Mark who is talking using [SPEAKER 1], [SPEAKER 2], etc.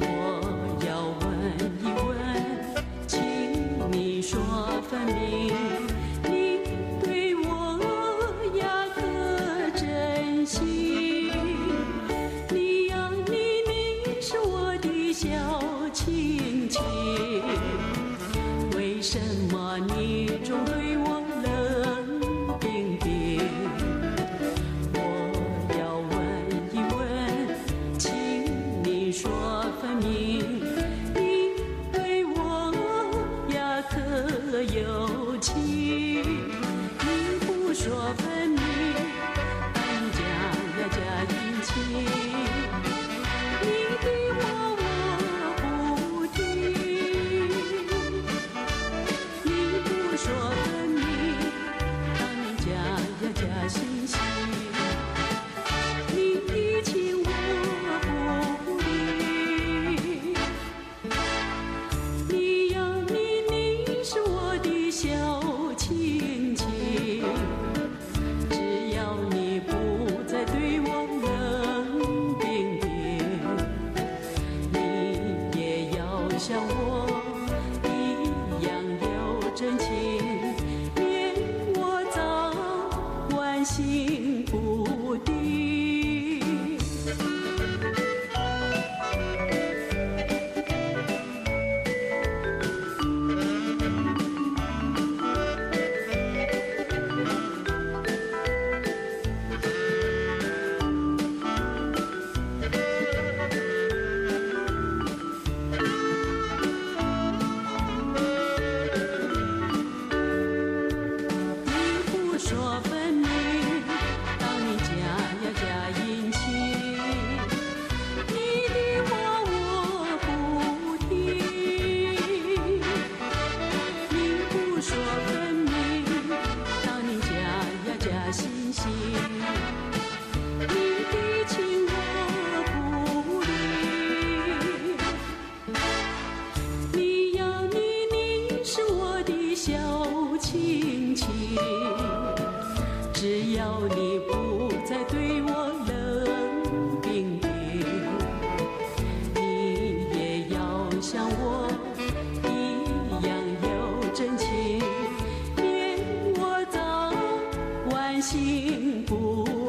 [SPEAKER 1] 我要问一问请你说分明你对我呀可真心你呀你是我的小亲亲为什么你总对我像我一样有真情，念我早晚醒。你的情不